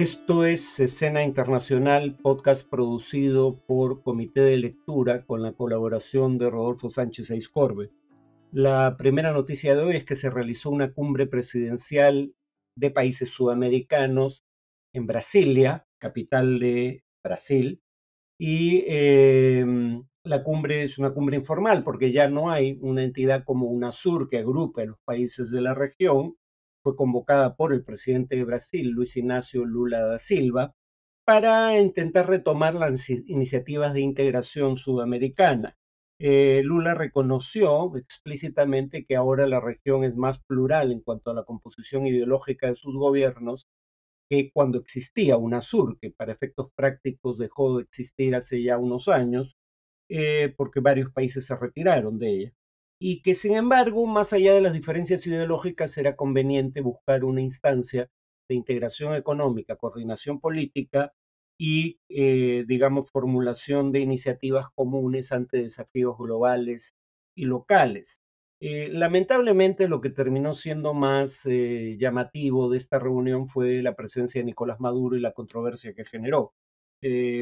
Esto es Escena Internacional, podcast producido por Comité de Lectura con la colaboración de Rodolfo Sánchez Aiscorbe. La primera noticia de hoy es que se realizó una cumbre presidencial de países sudamericanos en Brasilia, capital de Brasil, y em, la cumbre es una cumbre informal porque ya no hay una entidad como UNASUR que agrupe a los países de la región, fue convocada por el presidente de Brasil, Luis Ignacio Lula da Silva, para intentar retomar las iniciativas de integración sudamericana. Eh, Lula reconoció explícitamente que ahora la región es más plural en cuanto a la composición ideológica de sus gobiernos que cuando existía UNASUR, que para efectos prácticos dejó de existir hace ya unos años, eh, porque varios países se retiraron de ella y que sin embargo, más allá de las diferencias ideológicas, era conveniente buscar una instancia de integración económica, coordinación política y, eh, digamos, formulación de iniciativas comunes ante desafíos globales y locales. Eh, lamentablemente, lo que terminó siendo más eh, llamativo de esta reunión fue la presencia de Nicolás Maduro y la controversia que generó.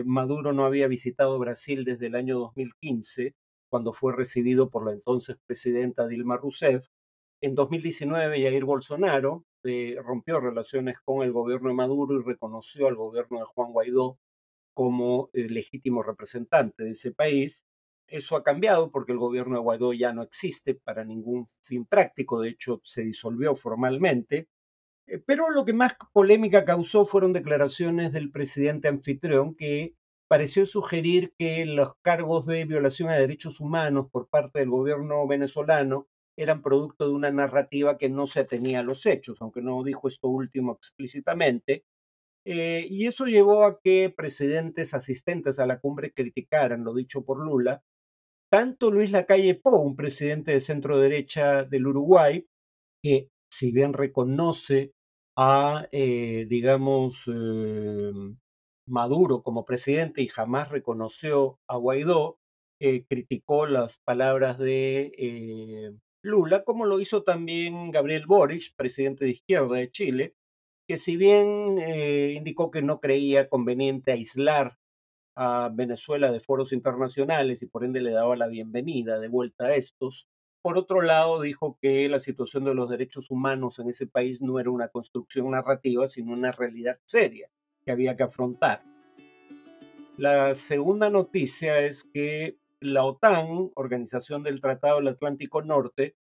Maduro no había visitado Brasil desde el año 2015 cuando fue recibido por la entonces presidenta Dilma Rousseff. En 2019, Jair Bolsonaro eh, rompió relaciones con el gobierno de Maduro y reconoció al gobierno de Juan Guaidó como eh, legítimo representante de ese país. Eso ha cambiado porque el gobierno de Guaidó ya no existe para ningún fin práctico, de hecho se disolvió formalmente. Eh, pero lo que más polémica causó fueron declaraciones del presidente anfitrión que pareció sugerir que los cargos de violación a derechos humanos por parte del gobierno venezolano eran producto de una narrativa que no se atenía a los hechos, aunque no dijo esto último explícitamente. Eh, y eso llevó a que presidentes asistentes a la cumbre criticaran lo dicho por Lula, tanto Luis Lacalle Pou, un presidente de centro derecha del Uruguay, que si bien reconoce a, eh, digamos, eh, Maduro como presidente y jamás reconoció a Guaidó, eh, criticó las palabras de eh, Lula, como lo hizo también Gabriel Boric, presidente de izquierda de Chile, que si bien eh, indicó que no creía conveniente aislar a Venezuela de foros internacionales y por ende le daba la bienvenida de vuelta a estos, por otro lado dijo que la situación de los derechos humanos en ese país no era una construcción narrativa, sino una realidad seria que había que afrontar. La segunda noticia es que la OTAN, Organización del Tratado del Atlántico Norte,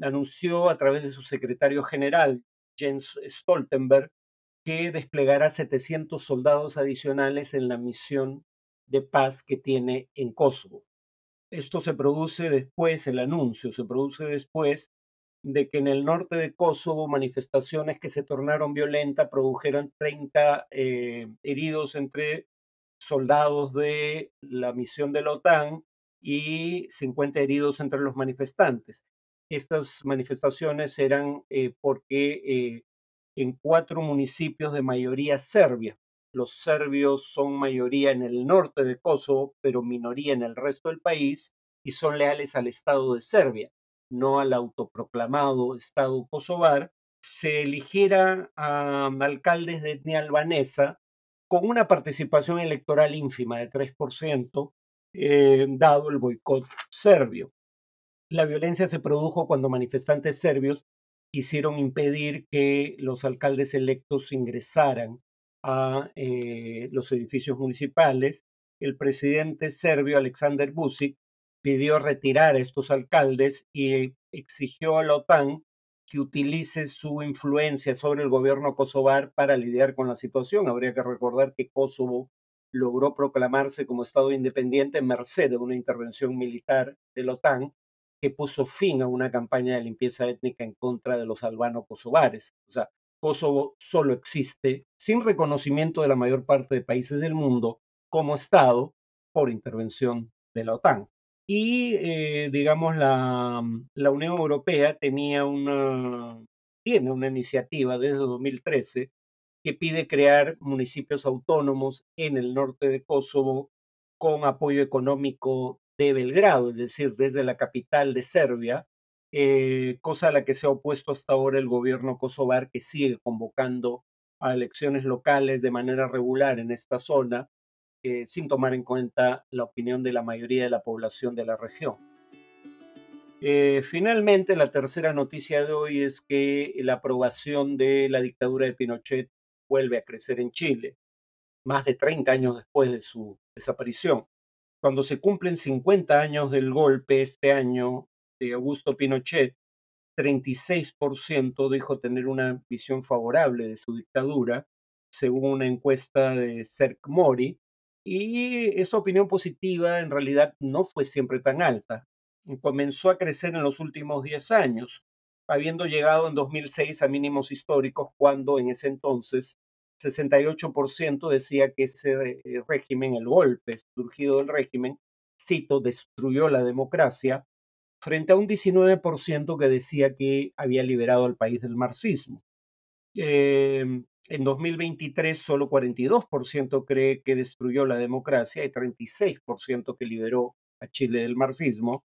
anunció a través de su secretario general, Jens Stoltenberg, que desplegará 700 soldados adicionales en la misión de paz que tiene en Kosovo. Esto se produce después, el anuncio se produce después de que en el norte de Kosovo manifestaciones que se tornaron violentas produjeron 30 eh, heridos entre soldados de la misión de la OTAN y 50 heridos entre los manifestantes. Estas manifestaciones eran eh, porque eh, en cuatro municipios de mayoría serbia, los serbios son mayoría en el norte de Kosovo, pero minoría en el resto del país y son leales al Estado de Serbia no al autoproclamado Estado kosovar, se eligiera a alcaldes de etnia albanesa con una participación electoral ínfima de 3%, eh, dado el boicot serbio. La violencia se produjo cuando manifestantes serbios quisieron impedir que los alcaldes electos ingresaran a eh, los edificios municipales. El presidente serbio Alexander Vucic pidió retirar a estos alcaldes y exigió a la OTAN que utilice su influencia sobre el gobierno kosovar para lidiar con la situación. Habría que recordar que Kosovo logró proclamarse como Estado independiente en merced de una intervención militar de la OTAN que puso fin a una campaña de limpieza étnica en contra de los albano-kosovares. O sea, Kosovo solo existe sin reconocimiento de la mayor parte de países del mundo como Estado por intervención de la OTAN. Y, eh, digamos, la, la, Unión Europea tenía una, tiene una iniciativa desde 2013 que pide crear municipios autónomos en el norte de Kosovo con apoyo económico de Belgrado, es decir, desde la capital de Serbia, eh, cosa a la que se ha opuesto hasta ahora el gobierno kosovar que sigue convocando a elecciones locales de manera regular en esta zona, eh, sin tomar en cuenta la opinión de la mayoría de la población de la región. Eh, finalmente, la tercera noticia de hoy es que la aprobación de la dictadura de Pinochet vuelve a crecer en Chile, más de 30 años después de su desaparición. Cuando se cumplen 50 años del golpe este año de Augusto Pinochet, 36% dijo tener una visión favorable de su dictadura, según una encuesta de Cerc Mori, y esa opinión positiva en realidad no fue siempre tan alta. Comenzó a crecer en los últimos 10 años, habiendo llegado en 2006 a mínimos históricos cuando en ese entonces 68% decía que ese eh, régimen, el golpe surgido del régimen, cito, destruyó la democracia frente a un 19% que decía que había liberado al país del marxismo. Em, en 2023 solo 42% cree que destruyó la democracia y 36% que liberó a Chile del marxismo.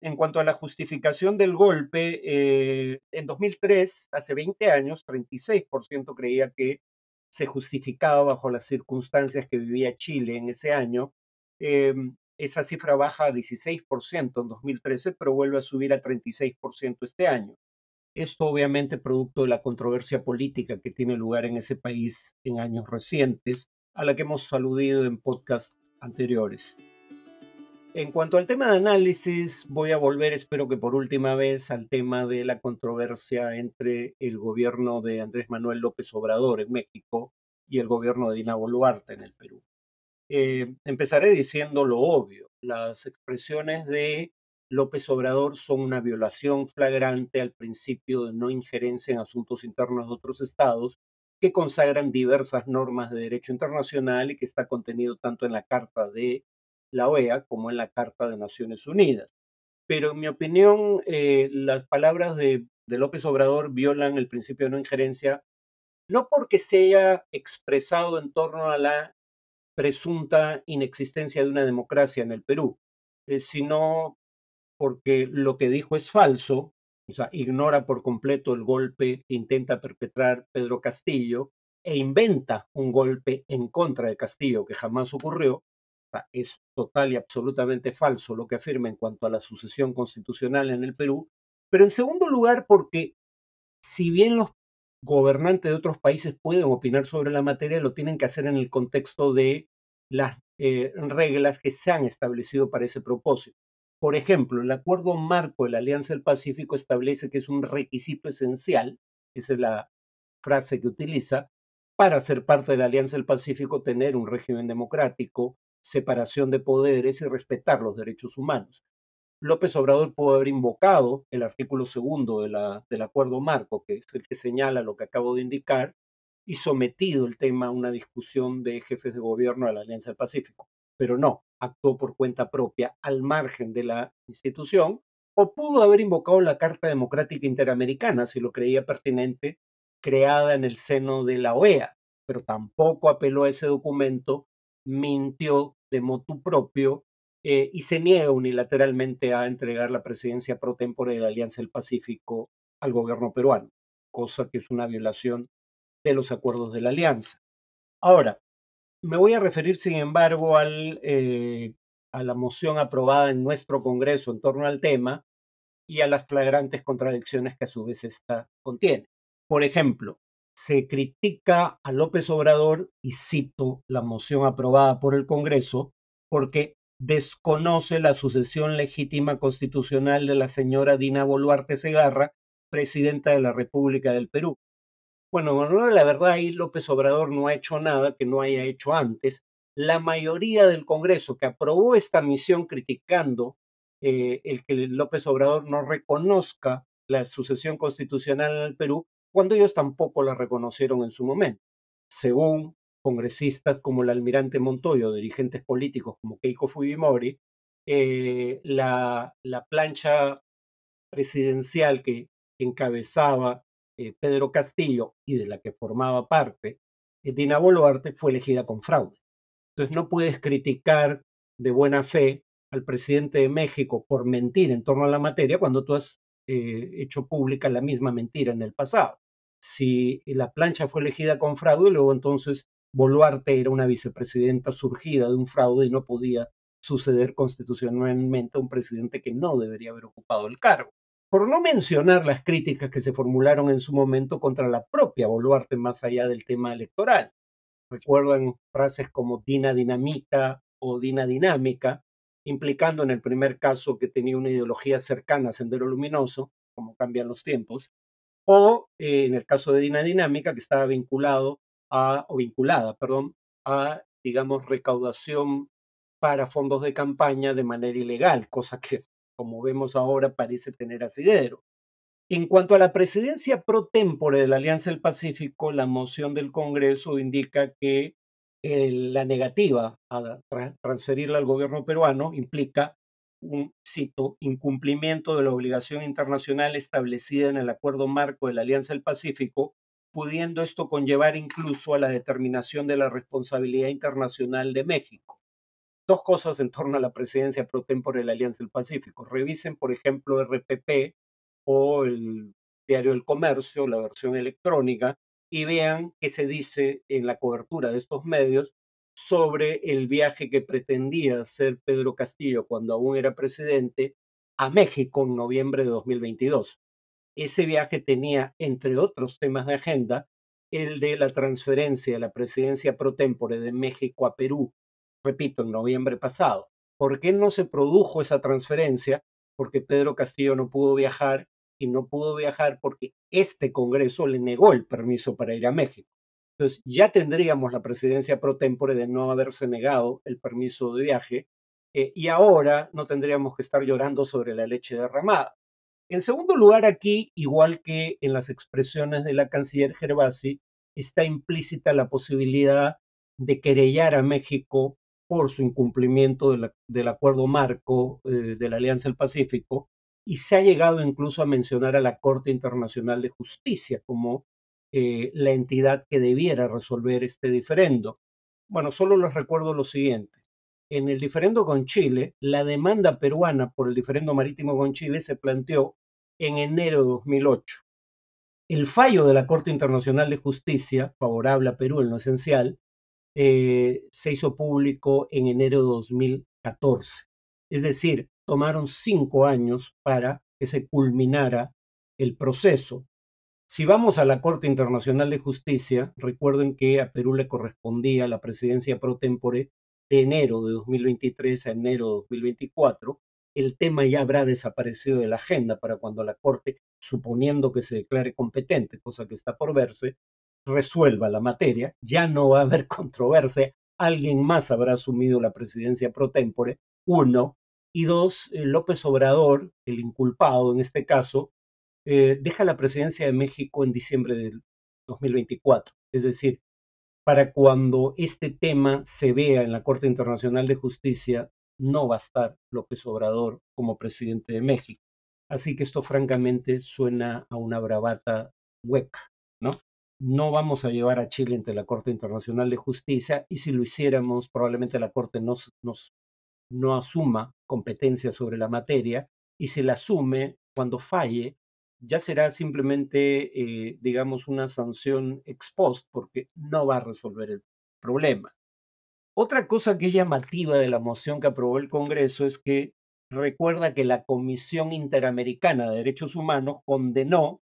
En cuanto a la justificación del golpe, eh, en 2003, hace 20 años, 36% creía que se justificaba bajo las circunstancias que vivía Chile en ese año. Em, esa cifra baja a 16% en 2013, pero vuelve a subir a 36% este año. Esto obviamente producto de la controversia política que tiene lugar en ese país en años recientes, a la que hemos aludido en podcasts anteriores. En cuanto al tema de análisis, voy a volver, espero que por última vez, al tema de la controversia entre el gobierno de Andrés Manuel López Obrador en México y el gobierno de Dina Boluarte en el Perú. Eh, empezaré diciendo lo obvio. Las expresiones de López Obrador son una violación flagrante al principio de no injerencia en asuntos internos de otros estados que consagran diversas normas de derecho internacional y que está contenido tanto en la Carta de la OEA como en la Carta de Naciones Unidas. Pero en mi opinión, eh, las palabras de, López Obrador violan el principio de no injerencia, no porque se haya expresado en torno a la presunta inexistencia de una democracia en el Perú, eh, sino porque lo que dijo es falso, o sea, ignora por completo el golpe que intenta perpetrar Pedro Castillo e inventa un golpe en contra de Castillo que jamás ocurrió. O sea, es total y absolutamente falso lo que afirma en cuanto a la sucesión constitucional en el Perú. Pero en segundo lugar, porque si bien los gobernantes de otros países pueden opinar sobre la materia, lo tienen que hacer en el contexto de las eh, reglas que se han establecido para ese propósito. Por ejemplo, el acuerdo marco de la Alianza del Pacífico establece que es un requisito esencial, esa es la frase que utiliza, para ser parte de la Alianza del Pacífico tener un régimen democrático, separación de poderes y respetar los derechos humanos. López Obrador pudo haber invocado el artículo segundo del acuerdo marco, que es el que señala lo que acabo de indicar, y sometido el tema a una discusión de jefes de gobierno de la Alianza del Pacífico. Pero no, actuó por cuenta propia al margen de la institución, o pudo haber invocado la Carta Democrática Interamericana, si lo creía pertinente, creada en el seno de la OEA, pero tampoco apeló a ese documento, mintió de motu propio eh, y se niega unilateralmente a entregar la presidencia pro tempore de la Alianza del Pacífico al gobierno peruano, cosa que es una violación de los acuerdos de la alianza. Ahora, me voy a referir, sin embargo, al, eh, a la moción aprobada en nuestro Congreso en torno al tema y a las flagrantes contradicciones que a su vez esta contiene. Por ejemplo, se critica a López Obrador, y cito la moción aprobada por el Congreso, porque desconoce la sucesión legítima constitucional de la señora Dina Boluarte Segarra, presidenta de la República del Perú. Bueno, la verdad ahí López Obrador no ha hecho nada que no haya hecho antes. La mayoría del Congreso que aprobó esta misión criticando eh, el que López Obrador no reconozca la sucesión constitucional en el Perú, cuando ellos tampoco la reconocieron en su momento. Según congresistas como el almirante Montoyo, dirigentes políticos como Keiko Fujimori, eh, la, la plancha presidencial que encabezaba eh, Pedro Castillo y de la que formaba parte eh, Dina Boluarte fue elegida con fraude. Entonces no puedes criticar de buena fe al presidente de México por mentir en torno a la materia cuando tú has eh, hecho pública la misma mentira en el pasado. si la plancha fue elegida con fraude, luego entonces Boluarte era una vicepresidenta surgida de un fraude y no podía suceder constitucionalmente a un presidente que no debería haber ocupado el cargo. Por no mencionar las críticas que se formularon en su momento contra la propia Boluarte más allá del tema electoral. Recuerdan frases como Dina Dinamita o Dina Dinámica, implicando en el primer caso que tenía una ideología cercana a Sendero Luminoso, como cambian los tiempos, o eh, en el caso de Dina Dinámica, que estaba vinculado a, o vinculada, perdón, a, digamos, recaudación para fondos de campaña de manera ilegal, cosa que, como vemos ahora, parece tener asidero. En cuanto a la presidencia pro tempore de la Alianza del Pacífico, la moción del Congreso indica que la negativa a transferirla al gobierno peruano implica un, incumplimiento de la obligación internacional establecida en el Acuerdo Marco de la Alianza del Pacífico, pudiendo esto conllevar incluso a la determinación de la responsabilidad internacional de México. Dos cosas en torno a la presidencia pro tempore de la Alianza del Pacífico. Revisen, por ejemplo, RPP o el Diario del Comercio, la versión electrónica, y vean qué se dice en la cobertura de estos medios sobre el viaje que pretendía hacer Pedro Castillo cuando aún era presidente a México en noviembre de 2022. Ese viaje tenía, entre otros temas de agenda, el de la transferencia de la presidencia pro tempore de México a Perú, repito, en noviembre pasado. ¿Por qué no se produjo esa transferencia? Porque Pedro Castillo no pudo viajar y no pudo viajar porque este Congreso le negó el permiso para ir a México. Entonces ya tendríamos la presidencia pro tempore de no haberse negado el permiso de viaje eh, y ahora no tendríamos que estar llorando sobre la leche derramada. En segundo lugar, aquí, igual que en las expresiones de la canciller Gervasi, está implícita la posibilidad de querellar a México por su incumplimiento del acuerdo marco eh, de la Alianza del Pacífico y se ha llegado incluso a mencionar a la Corte Internacional de Justicia como eh, la entidad que debiera resolver este diferendo. Bueno, solo les recuerdo lo siguiente. En el diferendo con Chile, la demanda peruana por el diferendo marítimo con Chile se planteó en enero de 2008. El fallo de la Corte Internacional de Justicia, favorable a Perú en lo esencial, eh, se hizo público en enero de 2014. Es decir, tomaron cinco años para que se culminara el proceso. Si vamos a la Corte Internacional de Justicia, recuerden que a Perú le correspondía la presidencia pro tempore de enero de 2023 a enero de 2024. El tema ya habrá desaparecido de la agenda para cuando la Corte, suponiendo que se declare competente, cosa que está por verse, resuelva la materia. Ya no va a haber controversia. Alguien más habrá asumido la presidencia pro tempore. Uno, y dos, eh, López Obrador, el inculpado en este caso, eh, deja la presidencia de México en diciembre del 2024. Es decir, para cuando este tema se vea en la Corte Internacional de Justicia, no va a estar López Obrador como presidente de México. Así que esto francamente suena a una bravata hueca, ¿no? Vamos a llevar a Chile ante la Corte Internacional de Justicia y si lo hiciéramos, probablemente la Corte nos, nos no asuma competencia sobre la materia y se la asume cuando falle, ya será simplemente, eh, digamos, una sanción ex post porque no va a resolver el problema. Otra cosa que es llamativa de la moción que aprobó el Congreso es que recuerda que la Comisión Interamericana de Derechos Humanos condenó,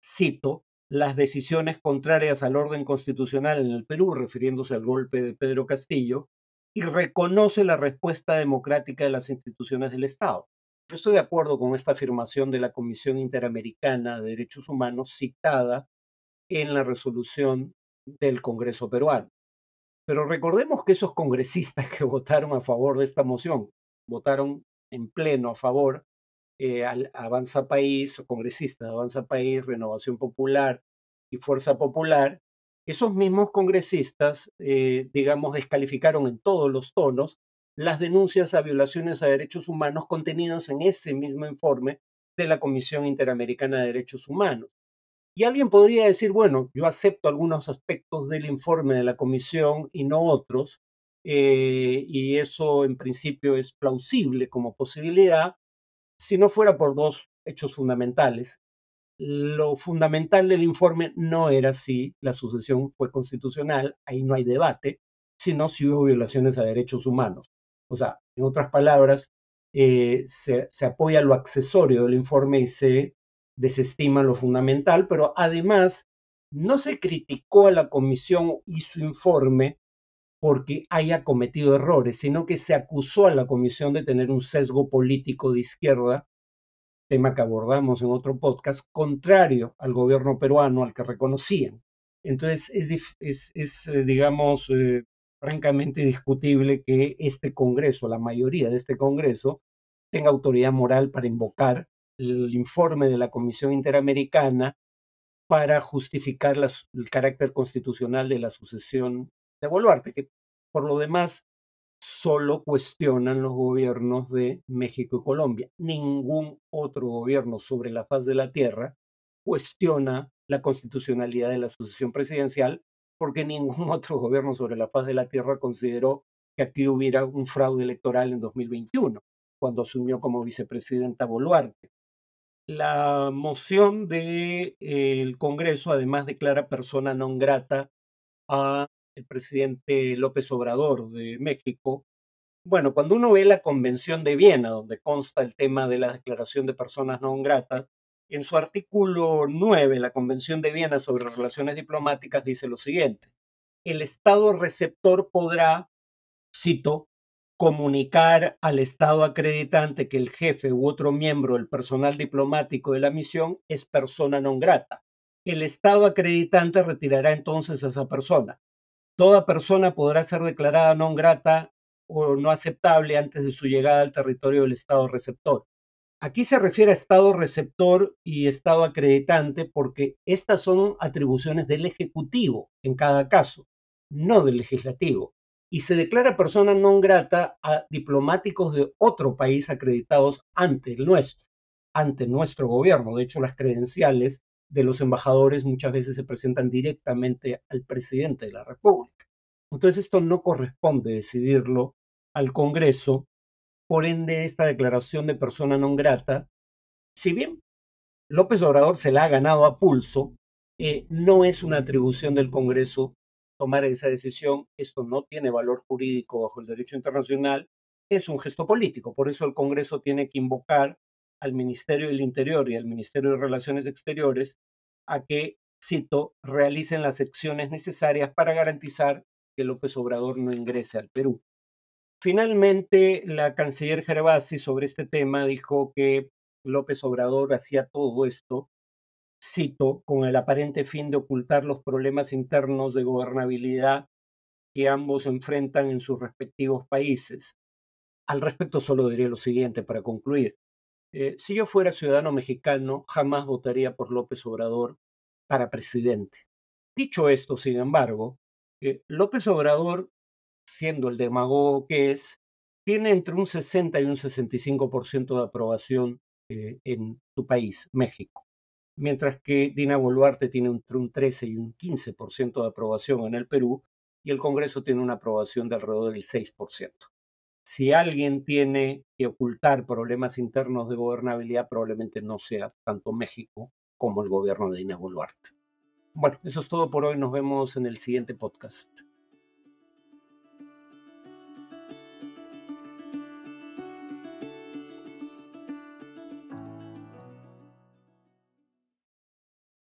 cito, las decisiones contrarias al orden constitucional en el Perú, refiriéndose al golpe de Pedro Castillo, y reconoce la respuesta democrática de las instituciones del Estado. Yo estoy de acuerdo con esta afirmación de la Comisión Interamericana de Derechos Humanos citada en la resolución del Congreso peruano. Pero recordemos que esos congresistas que votaron a favor de esta moción, votaron en pleno a favor, eh, Avanza País, o congresistas de Avanza País, Renovación Popular y Fuerza Popular, esos mismos congresistas, eh, digamos, descalificaron en todos los tonos las denuncias a violaciones a derechos humanos contenidas en ese mismo informe de la Comisión Interamericana de Derechos Humanos. Y alguien podría decir, bueno, yo acepto algunos aspectos del informe de la Comisión y no otros, eh, y eso en principio es plausible como posibilidad, si no fuera por dos hechos fundamentales. lo fundamental del informe no era si la sucesión fue constitucional, ahí no hay debate, sino si hubo violaciones a derechos humanos. O sea, en otras palabras, eh, se, se, apoya lo accesorio del informe y se desestima lo fundamental, pero además no se criticó a la comisión y su informe porque haya cometido errores, sino que se acusó a la comisión de tener un sesgo político de izquierda, tema que abordamos en otro podcast, contrario al gobierno peruano al que reconocían. Entonces es, es, eh, digamos, eh, francamente discutible que este Congreso, la mayoría de este Congreso, tenga autoridad moral para invocar el informe de la Comisión Interamericana para justificar el carácter constitucional de la sucesión de Boluarte, que por lo demás solo cuestionan los gobiernos de México y Colombia. Ningún otro gobierno sobre la faz de la Tierra cuestiona la constitucionalidad de la sucesión presidencial porque ningún otro gobierno sobre la faz de la Tierra consideró que aquí hubiera un fraude electoral en 2021, cuando asumió como vicepresidenta Boluarte. La moción del de, Congreso además declara persona non grata a el presidente López Obrador de México. Bueno, cuando uno ve la Convención de Viena, donde consta el tema de la declaración de personas no gratas, en su artículo 9, la Convención de Viena sobre Relaciones Diplomáticas dice lo siguiente. El Estado receptor podrá, cito, comunicar al Estado acreditante que el jefe u otro miembro del personal diplomático de la misión es persona non grata. El Estado acreditante retirará entonces a esa persona toda persona podrá ser declarada no grata o no aceptable antes de su llegada al territorio del Estado receptor. Aquí se refiere a Estado receptor y Estado acreditante porque estas son atribuciones del Ejecutivo en cada caso, no del Legislativo. Y se declara persona no grata a diplomáticos de otro país acreditados ante el nuestro, ante nuestro gobierno. De hecho, las credenciales de los embajadores muchas veces se presentan directamente al presidente de la República. Entonces esto no corresponde decidirlo al Congreso, por ende esta declaración de persona non grata, si bien López Obrador se la ha ganado a pulso, eh, no es una atribución del Congreso tomar esa decisión, esto no tiene valor jurídico bajo el derecho internacional, es un gesto político, por eso el Congreso tiene que invocar al Ministerio del Interior y al Ministerio de Relaciones Exteriores a que, cito, realicen las acciones necesarias para garantizar que López Obrador no ingrese al Perú. Finalmente, la canciller Gervasi sobre este tema dijo que López Obrador hacía todo esto, cito, con el aparente fin de ocultar los problemas internos de gobernabilidad que ambos enfrentan en sus respectivos países. Al respecto solo diré lo siguiente para concluir. Eh, si yo fuera ciudadano mexicano, jamás votaría por López Obrador para presidente. Dicho esto, sin embargo, eh, López Obrador, siendo el demagogo que es, tiene entre un 60 y un 65% de aprobación eh, en su país, México, mientras que Dina Boluarte tiene entre un 13 y un 15% de aprobación en el Perú y el Congreso tiene una aprobación de alrededor del 6% si alguien tiene que ocultar problemas internos de gobernabilidad, probablemente no sea tanto México como el gobierno de Dina Boluarte. Bueno, eso es todo por hoy. Nos vemos en el siguiente podcast.